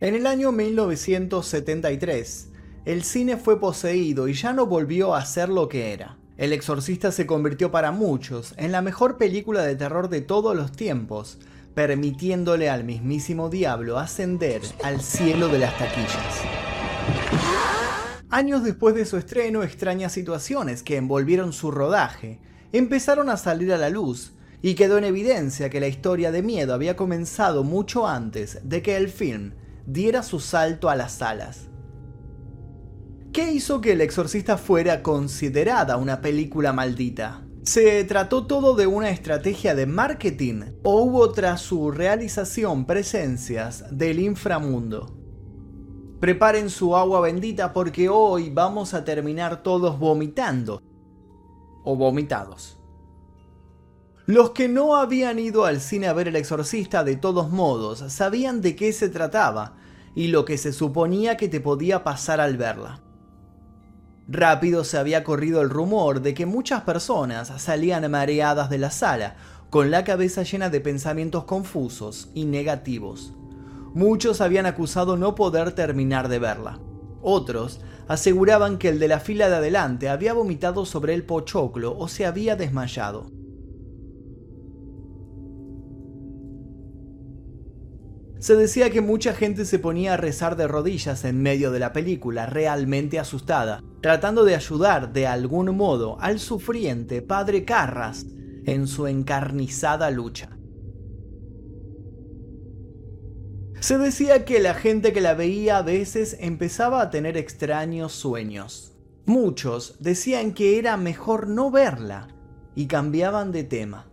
En el año 1973, el cine fue poseído y ya no volvió a ser lo que era. El Exorcista se convirtió para muchos en la mejor película de terror de todos los tiempos, permitiéndole al mismísimo diablo ascender al cielo de las taquillas. Años después de su estreno, extrañas situaciones que envolvieron su rodaje empezaron a salir a la luz y quedó en evidencia que la historia de miedo había comenzado mucho antes de que el film diera su salto a las salas. ¿Qué hizo que El Exorcista fuera considerada una película maldita? ¿Se trató todo de una estrategia de marketing o hubo tras su realización presencias del inframundo? Preparen su agua bendita porque hoy vamos a terminar todos vomitando o vomitados. Los que no habían ido al cine a ver El Exorcista de todos modos sabían de qué se trataba y lo que se suponía que te podía pasar al verla. Rápido se había corrido el rumor de que muchas personas salían mareadas de la sala, con la cabeza llena de pensamientos confusos y negativos. Muchos habían acusado no poder terminar de verla. Otros aseguraban que el de la fila de adelante había vomitado sobre el pochoclo o se había desmayado. Se decía que mucha gente se ponía a rezar de rodillas en medio de la película, realmente asustada, tratando de ayudar de algún modo al sufriente padre Carras en su encarnizada lucha. Se decía que la gente que la veía a veces empezaba a tener extraños sueños. Muchos decían que era mejor no verla y cambiaban de tema.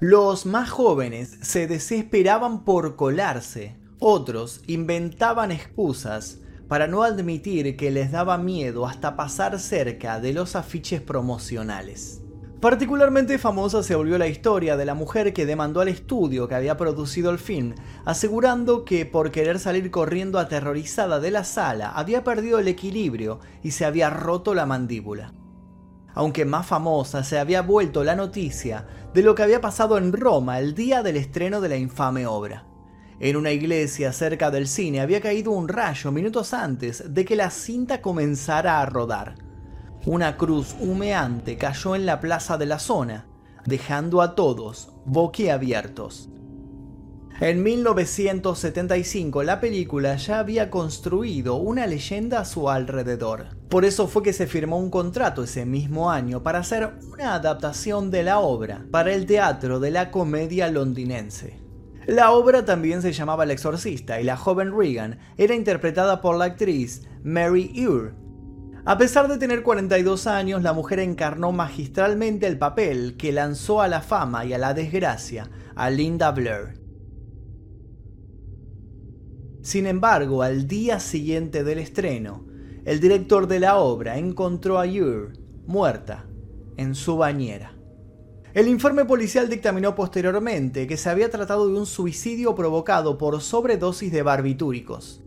Los más jóvenes se desesperaban por colarse, otros inventaban excusas para no admitir que les daba miedo hasta pasar cerca de los afiches promocionales. Particularmente famosa se volvió la historia de la mujer que demandó al estudio que había producido el film, asegurando que por querer salir corriendo aterrorizada de la sala había perdido el equilibrio y se había roto la mandíbula aunque más famosa se había vuelto la noticia de lo que había pasado en Roma el día del estreno de la infame obra. En una iglesia cerca del cine había caído un rayo minutos antes de que la cinta comenzara a rodar. Una cruz humeante cayó en la plaza de la zona, dejando a todos boquiabiertos. En 1975 la película ya había construido una leyenda a su alrededor. Por eso fue que se firmó un contrato ese mismo año para hacer una adaptación de la obra para el teatro de la comedia londinense. La obra también se llamaba El Exorcista y la joven Regan era interpretada por la actriz Mary Ure. A pesar de tener 42 años, la mujer encarnó magistralmente el papel que lanzó a la fama y a la desgracia a Linda Blair. Sin embargo, al día siguiente del estreno, el director de la obra encontró a Ure muerta en su bañera. El informe policial dictaminó posteriormente que se había tratado de un suicidio provocado por sobredosis de barbitúricos.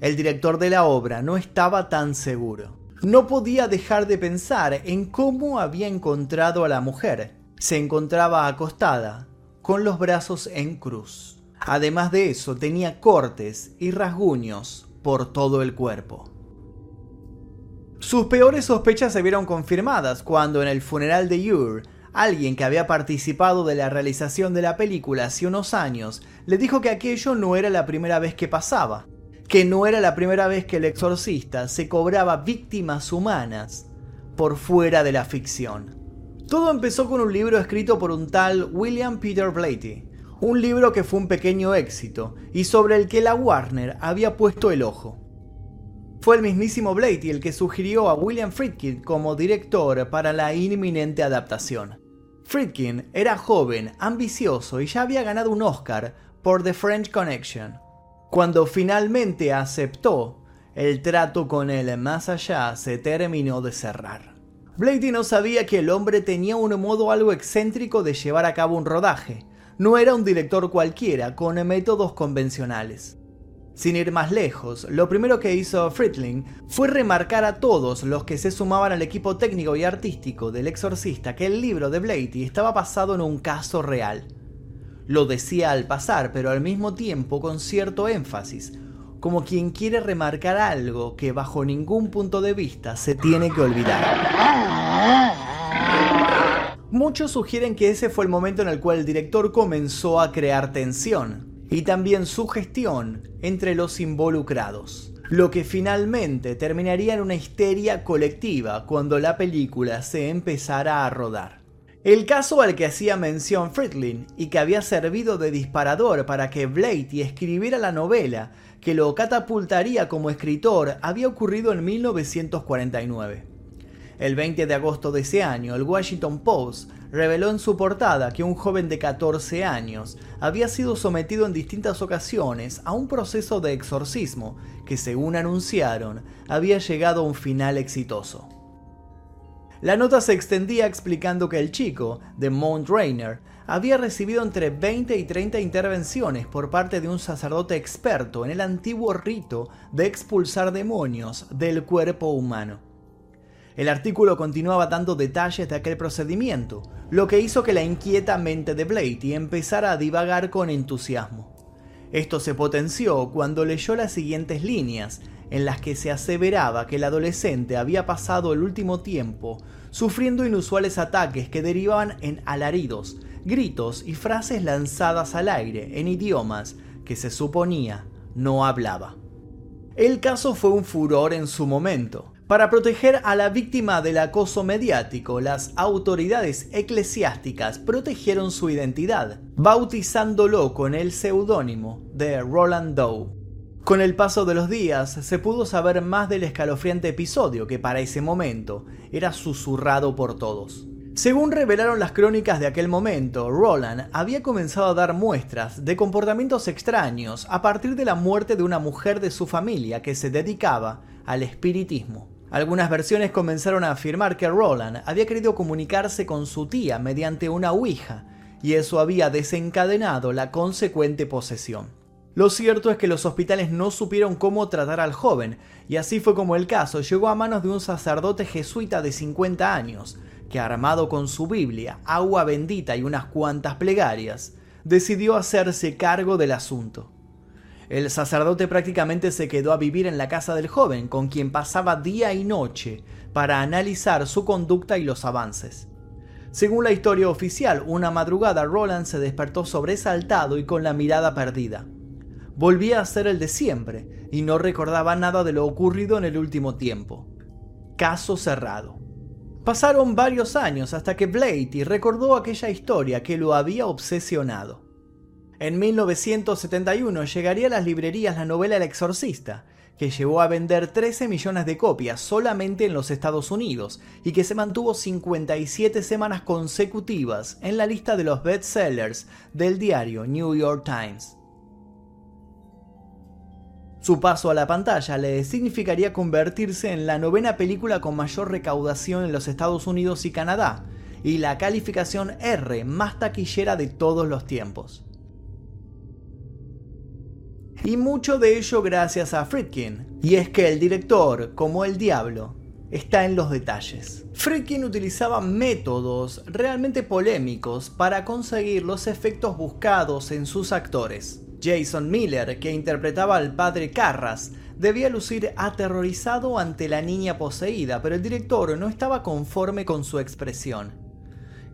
El director de la obra no estaba tan seguro. No podía dejar de pensar en cómo había encontrado a la mujer. Se encontraba acostada, con los brazos en cruz. Además de eso, tenía cortes y rasguños por todo el cuerpo. Sus peores sospechas se vieron confirmadas cuando en el funeral de Ure, alguien que había participado de la realización de la película hace unos años, le dijo que aquello no era la primera vez que pasaba, que no era la primera vez que el exorcista se cobraba víctimas humanas por fuera de la ficción. Todo empezó con un libro escrito por un tal William Peter Blatty, un libro que fue un pequeño éxito y sobre el que la Warner había puesto el ojo. Fue el mismísimo Blatty el que sugirió a William Friedkin como director para la inminente adaptación. Friedkin era joven, ambicioso y ya había ganado un Oscar por The French Connection. Cuando finalmente aceptó, el trato con él más allá se terminó de cerrar. Blatty no sabía que el hombre tenía un modo algo excéntrico de llevar a cabo un rodaje, no era un director cualquiera con métodos convencionales. Sin ir más lejos, lo primero que hizo Friedling fue remarcar a todos los que se sumaban al equipo técnico y artístico del exorcista que el libro de Blatty estaba basado en un caso real. Lo decía al pasar, pero al mismo tiempo con cierto énfasis, como quien quiere remarcar algo que bajo ningún punto de vista se tiene que olvidar. Muchos sugieren que ese fue el momento en el cual el director comenzó a crear tensión y también sugestión entre los involucrados, lo que finalmente terminaría en una histeria colectiva cuando la película se empezara a rodar. El caso al que hacía mención Friedlin y que había servido de disparador para que Blatty escribiera la novela que lo catapultaría como escritor había ocurrido en 1949. El 20 de agosto de ese año, el Washington Post reveló en su portada que un joven de 14 años había sido sometido en distintas ocasiones a un proceso de exorcismo que, según anunciaron, había llegado a un final exitoso. La nota se extendía explicando que el chico, de Mount Rainer, había recibido entre 20 y 30 intervenciones por parte de un sacerdote experto en el antiguo rito de expulsar demonios del cuerpo humano. El artículo continuaba dando detalles de aquel procedimiento, lo que hizo que la inquieta mente de Blatty empezara a divagar con entusiasmo. Esto se potenció cuando leyó las siguientes líneas, en las que se aseveraba que el adolescente había pasado el último tiempo sufriendo inusuales ataques que derivaban en alaridos, gritos y frases lanzadas al aire en idiomas que se suponía no hablaba. El caso fue un furor en su momento, para proteger a la víctima del acoso mediático, las autoridades eclesiásticas protegieron su identidad, bautizándolo con el seudónimo de Roland Doe. Con el paso de los días se pudo saber más del escalofriante episodio que para ese momento era susurrado por todos. Según revelaron las crónicas de aquel momento, Roland había comenzado a dar muestras de comportamientos extraños a partir de la muerte de una mujer de su familia que se dedicaba al espiritismo. Algunas versiones comenzaron a afirmar que Roland había querido comunicarse con su tía mediante una ouija, y eso había desencadenado la consecuente posesión. Lo cierto es que los hospitales no supieron cómo tratar al joven, y así fue como el caso llegó a manos de un sacerdote jesuita de 50 años, que armado con su Biblia, agua bendita y unas cuantas plegarias, decidió hacerse cargo del asunto. El sacerdote prácticamente se quedó a vivir en la casa del joven, con quien pasaba día y noche para analizar su conducta y los avances. Según la historia oficial, una madrugada Roland se despertó sobresaltado y con la mirada perdida. Volvía a ser el de siempre y no recordaba nada de lo ocurrido en el último tiempo. Caso cerrado. Pasaron varios años hasta que Blatty recordó aquella historia que lo había obsesionado. En 1971 llegaría a las librerías la novela El Exorcista, que llegó a vender 13 millones de copias solamente en los Estados Unidos y que se mantuvo 57 semanas consecutivas en la lista de los bestsellers del diario New York Times. Su paso a la pantalla le significaría convertirse en la novena película con mayor recaudación en los Estados Unidos y Canadá, y la calificación R más taquillera de todos los tiempos y mucho de ello gracias a Friedkin. Y es que el director, como el diablo, está en los detalles. Friedkin utilizaba métodos realmente polémicos para conseguir los efectos buscados en sus actores. Jason Miller, que interpretaba al padre Carras, debía lucir aterrorizado ante la niña poseída, pero el director no estaba conforme con su expresión.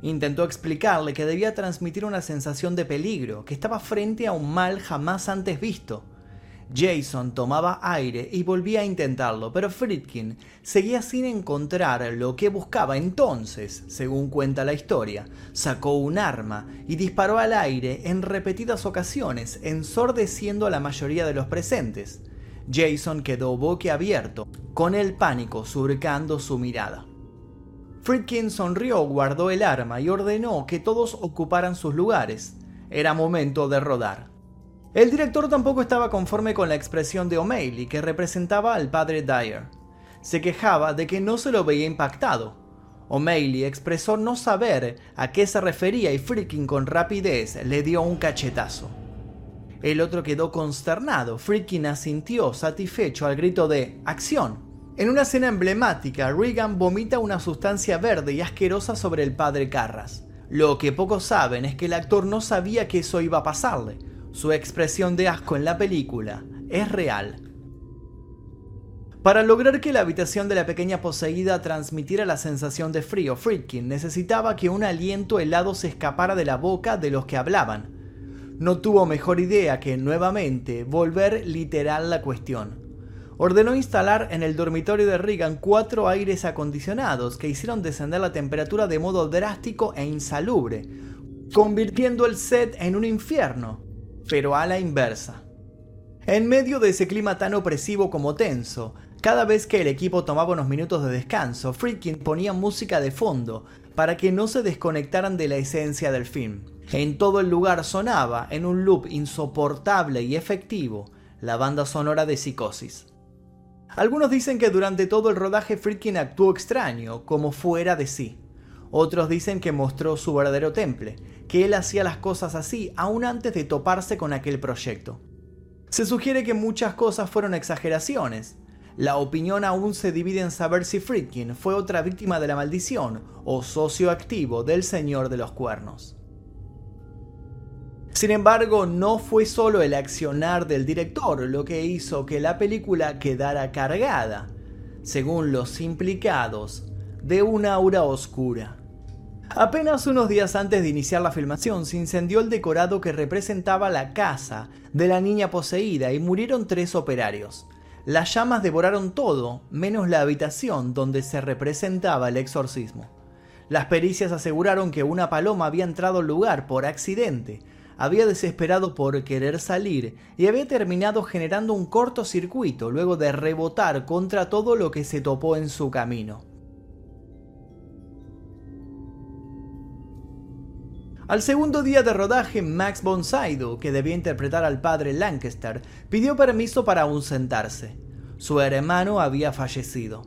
Intentó explicarle que debía transmitir una sensación de peligro, que estaba frente a un mal jamás antes visto. Jason tomaba aire y volvía a intentarlo, pero Friedkin seguía sin encontrar lo que buscaba. Entonces, según cuenta la historia, sacó un arma y disparó al aire en repetidas ocasiones, ensordeciendo a la mayoría de los presentes. Jason quedó boquiabierto, con el pánico surcando su mirada. Friedkin sonrió, guardó el arma y ordenó que todos ocuparan sus lugares. Era momento de rodar. El director tampoco estaba conforme con la expresión de O'Malley, que representaba al padre Dyer. Se quejaba de que no se lo veía impactado. O'Malley expresó no saber a qué se refería y Friedkin con rapidez le dio un cachetazo. El otro quedó consternado. Friedkin asintió satisfecho al grito de ¡Acción! En una escena emblemática, Regan vomita una sustancia verde y asquerosa sobre el padre Carras. Lo que pocos saben es que el actor no sabía que eso iba a pasarle. Su expresión de asco en la película es real. Para lograr que la habitación de la pequeña poseída transmitiera la sensación de frío, Friedkin necesitaba que un aliento helado se escapara de la boca de los que hablaban. No tuvo mejor idea que nuevamente volver literal la cuestión. Ordenó instalar en el dormitorio de Reagan cuatro aires acondicionados que hicieron descender la temperatura de modo drástico e insalubre, convirtiendo el set en un infierno, pero a la inversa. En medio de ese clima tan opresivo como tenso, cada vez que el equipo tomaba unos minutos de descanso, Friedkin ponía música de fondo para que no se desconectaran de la esencia del film. En todo el lugar sonaba, en un loop insoportable y efectivo, la banda sonora de Psicosis. Algunos dicen que durante todo el rodaje Friedkin actuó extraño, como fuera de sí. Otros dicen que mostró su verdadero temple, que él hacía las cosas así aún antes de toparse con aquel proyecto. Se sugiere que muchas cosas fueron exageraciones, la opinión aún se divide en saber si Friedkin fue otra víctima de la maldición o socio activo del Señor de los Cuernos. Sin embargo, no fue solo el accionar del director lo que hizo que la película quedara cargada, según los implicados, de una aura oscura. Apenas unos días antes de iniciar la filmación se incendió el decorado que representaba la casa de la niña poseída y murieron tres operarios. Las llamas devoraron todo, menos la habitación donde se representaba el exorcismo. Las pericias aseguraron que una paloma había entrado al lugar por accidente, había desesperado por querer salir y había terminado generando un cortocircuito luego de rebotar contra todo lo que se topó en su camino. Al segundo día de rodaje, Max von Sydow, que debía interpretar al padre Lancaster, pidió permiso para ausentarse. Su hermano había fallecido.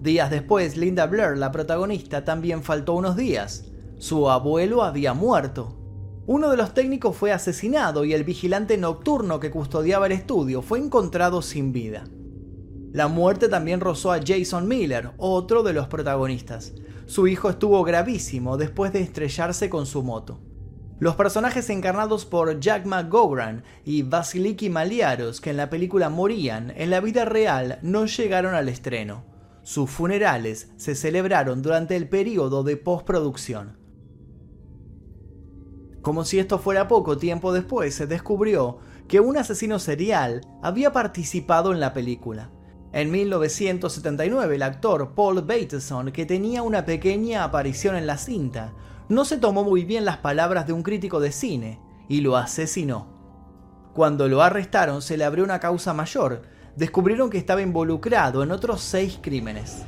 Días después, Linda Blair, la protagonista, también faltó unos días. Su abuelo había muerto. Uno de los técnicos fue asesinado y el vigilante nocturno que custodiaba el estudio fue encontrado sin vida. La muerte también rozó a Jason Miller, otro de los protagonistas. Su hijo estuvo gravísimo después de estrellarse con su moto. Los personajes encarnados por Jack McGowran y Vasiliki Maliaros, que en la película morían, en la vida real no llegaron al estreno. Sus funerales se celebraron durante el periodo de postproducción. Como si esto fuera poco tiempo después, se descubrió que un asesino serial había participado en la película. En 1979, el actor Paul Bateson, que tenía una pequeña aparición en la cinta, no se tomó muy bien las palabras de un crítico de cine y lo asesinó. Cuando lo arrestaron se le abrió una causa mayor, descubrieron que estaba involucrado en otros seis crímenes.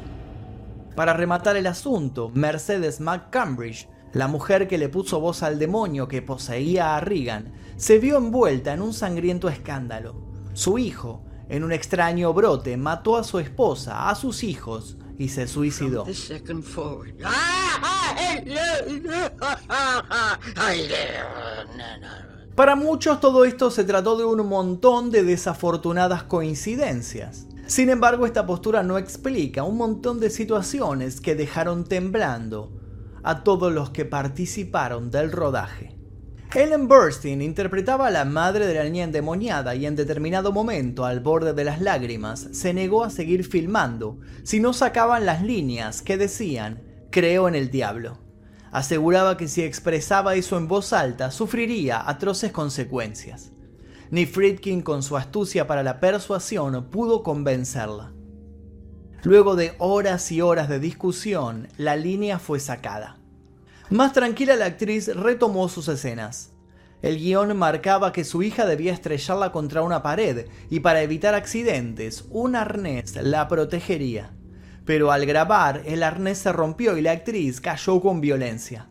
Para rematar el asunto, Mercedes McCambridge, la mujer que le puso voz al demonio que poseía a Reagan, se vio envuelta en un sangriento escándalo. Su hijo, en un extraño brote, mató a su esposa, a sus hijos y se suicidó. Para muchos todo esto se trató de un montón de desafortunadas coincidencias. Sin embargo, esta postura no explica un montón de situaciones que dejaron temblando a todos los que participaron del rodaje. Ellen Burstyn interpretaba a la madre de la niña endemoniada y en determinado momento, al borde de las lágrimas, se negó a seguir filmando si no sacaban las líneas que decían creo en el diablo. Aseguraba que si expresaba eso en voz alta sufriría atroces consecuencias. Ni Friedkin con su astucia para la persuasión pudo convencerla. Luego de horas y horas de discusión, la línea fue sacada. Más tranquila la actriz retomó sus escenas. El guion marcaba que su hija debía estrellarla contra una pared y para evitar accidentes, un arnés la protegería. Pero al grabar, el arnés se rompió y la actriz cayó con violencia.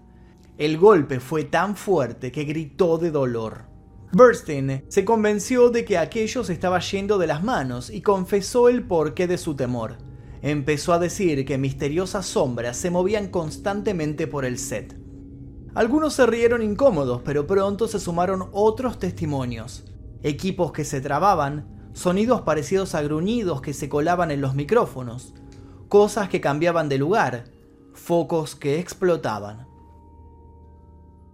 El golpe fue tan fuerte que gritó de dolor. Burstyn se convenció de que aquello se estaba yendo de las manos y confesó el porqué de su temor empezó a decir que misteriosas sombras se movían constantemente por el set. Algunos se rieron incómodos, pero pronto se sumaron otros testimonios. Equipos que se trababan, sonidos parecidos a gruñidos que se colaban en los micrófonos, cosas que cambiaban de lugar, focos que explotaban.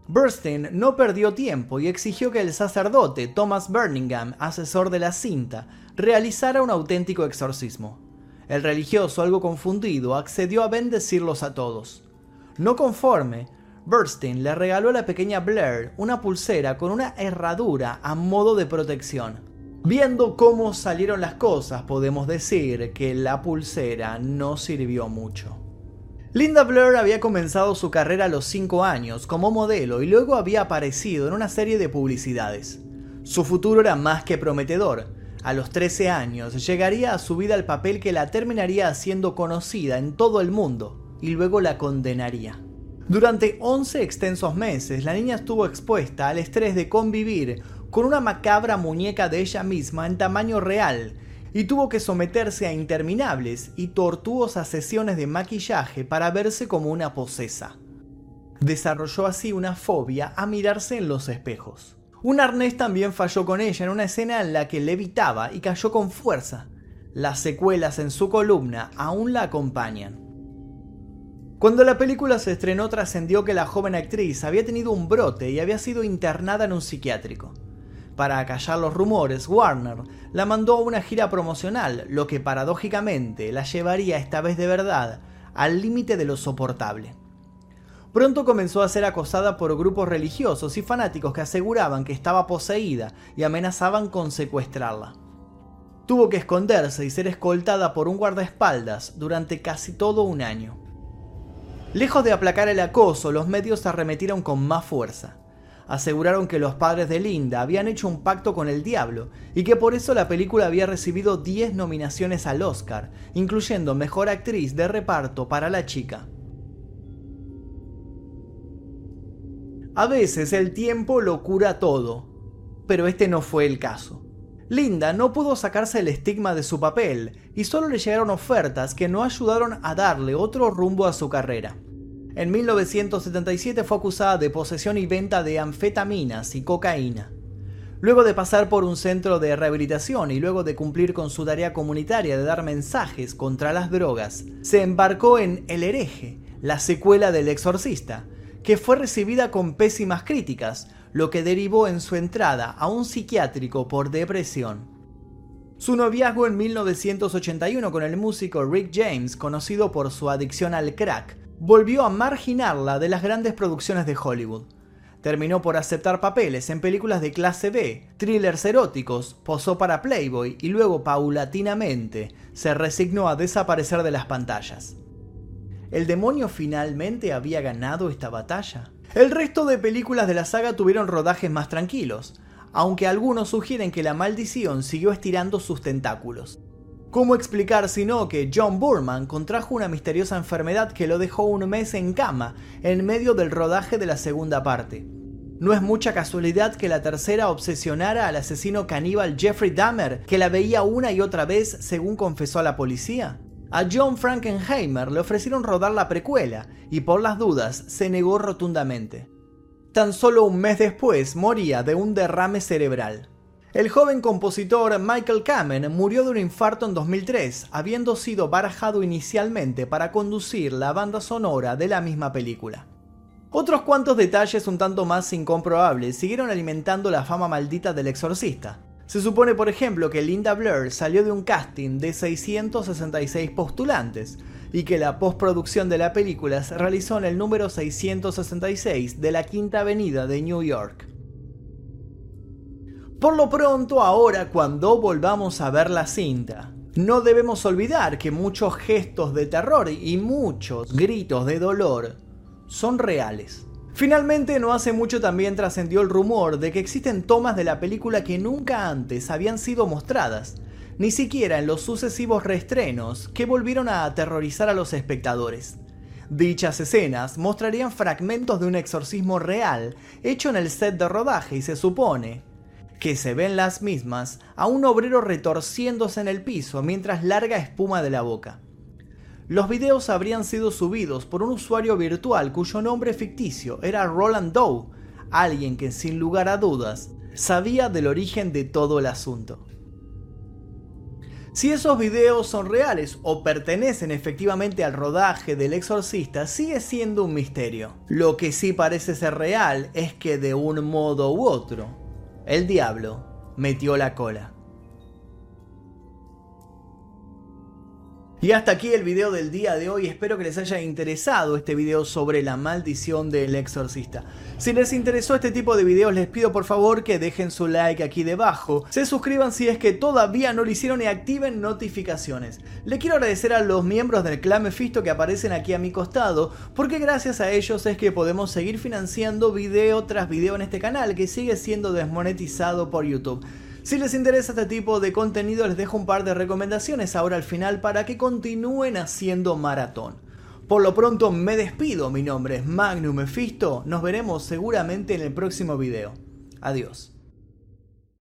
Burstyn no perdió tiempo y exigió que el sacerdote Thomas Birmingham, asesor de la cinta, realizara un auténtico exorcismo. El religioso, algo confundido, accedió a bendecirlos a todos. No conforme, Burstyn le regaló a la pequeña Blair una pulsera con una herradura a modo de protección. Viendo cómo salieron las cosas, podemos decir que la pulsera no sirvió mucho. Linda Blair había comenzado su carrera a los 5 años como modelo y luego había aparecido en una serie de publicidades. Su futuro era más que prometedor. A los 13 años llegaría a su vida el papel que la terminaría haciendo conocida en todo el mundo y luego la condenaría. Durante 11 extensos meses, la niña estuvo expuesta al estrés de convivir con una macabra muñeca de ella misma en tamaño real y tuvo que someterse a interminables y tortuosas sesiones de maquillaje para verse como una posesa. Desarrolló así una fobia a mirarse en los espejos. Un arnés también falló con ella en una escena en la que levitaba y cayó con fuerza. Las secuelas en su columna aún la acompañan. Cuando la película se estrenó trascendió que la joven actriz había tenido un brote y había sido internada en un psiquiátrico. Para acallar los rumores, Warner la mandó a una gira promocional, lo que paradójicamente la llevaría esta vez de verdad al límite de lo soportable. Pronto comenzó a ser acosada por grupos religiosos y fanáticos que aseguraban que estaba poseída y amenazaban con secuestrarla. Tuvo que esconderse y ser escoltada por un guardaespaldas durante casi todo un año. Lejos de aplacar el acoso, los medios arremetieron con más fuerza aseguraron que los padres de Linda habían hecho un pacto con el diablo y que por eso la película había recibido 10 nominaciones al Oscar, incluyendo Mejor Actriz de Reparto para la chica. A veces el tiempo lo cura todo, pero este no fue el caso. Linda no pudo sacarse el estigma de su papel y solo le llegaron ofertas que no ayudaron a darle otro rumbo a su carrera. En 1977 fue acusada de posesión y venta de anfetaminas y cocaína. Luego de pasar por un centro de rehabilitación y luego de cumplir con su tarea comunitaria de dar mensajes contra las drogas, se embarcó en El hereje, la secuela del exorcista, que fue recibida con pésimas críticas, lo que derivó en su entrada a un psiquiátrico por depresión. Su noviazgo en 1981 con el músico Rick James, conocido por su adicción al crack, volvió a marginarla de las grandes producciones de Hollywood. Terminó por aceptar papeles en películas de clase B, thrillers eróticos, posó para Playboy y luego paulatinamente se resignó a desaparecer de las pantallas. ¿El demonio finalmente había ganado esta batalla? El resto de películas de la saga tuvieron rodajes más tranquilos, aunque algunos sugieren que la maldición siguió estirando sus tentáculos. ¿Cómo explicar sino que John Burman contrajo una misteriosa enfermedad que lo dejó un mes en cama en medio del rodaje de la segunda parte? No es mucha casualidad que la tercera obsesionara al asesino caníbal Jeffrey Dahmer, que la veía una y otra vez según confesó a la policía. A John Frankenheimer le ofrecieron rodar la precuela y por las dudas se negó rotundamente. Tan solo un mes después moría de un derrame cerebral. El joven compositor Michael Kamen murió de un infarto en 2003, habiendo sido barajado inicialmente para conducir la banda sonora de la misma película. Otros cuantos detalles un tanto más incomprobables siguieron alimentando la fama maldita del exorcista. Se supone, por ejemplo, que Linda Blair salió de un casting de 666 postulantes y que la postproducción de la película se realizó en el número 666 de la Quinta Avenida de New York. Por lo pronto, ahora cuando volvamos a ver la cinta, no debemos olvidar que muchos gestos de terror y muchos gritos de dolor son reales. Finalmente, no hace mucho también trascendió el rumor de que existen tomas de la película que nunca antes habían sido mostradas, ni siquiera en los sucesivos reestrenos que volvieron a aterrorizar a los espectadores. Dichas escenas mostrarían fragmentos de un exorcismo real hecho en el set de rodaje y se supone que se ven las mismas a un obrero retorciéndose en el piso mientras larga espuma de la boca. Los videos habrían sido subidos por un usuario virtual cuyo nombre ficticio era Roland Doe, alguien que sin lugar a dudas sabía del origen de todo el asunto. Si esos videos son reales o pertenecen efectivamente al rodaje del exorcista sigue siendo un misterio. Lo que sí parece ser real es que de un modo u otro, el diablo metió la cola. Y hasta aquí el video del día de hoy, espero que les haya interesado este video sobre la maldición del exorcista. Si les interesó este tipo de videos les pido por favor que dejen su like aquí debajo, se suscriban si es que todavía no lo hicieron y activen notificaciones. Le quiero agradecer a los miembros del clan Mephisto que aparecen aquí a mi costado, porque gracias a ellos es que podemos seguir financiando video tras video en este canal que sigue siendo desmonetizado por YouTube. Si les interesa este tipo de contenido les dejo un par de recomendaciones ahora al final para que continúen haciendo maratón. Por lo pronto me despido, mi nombre es Magnum Mephisto, nos veremos seguramente en el próximo video. Adiós.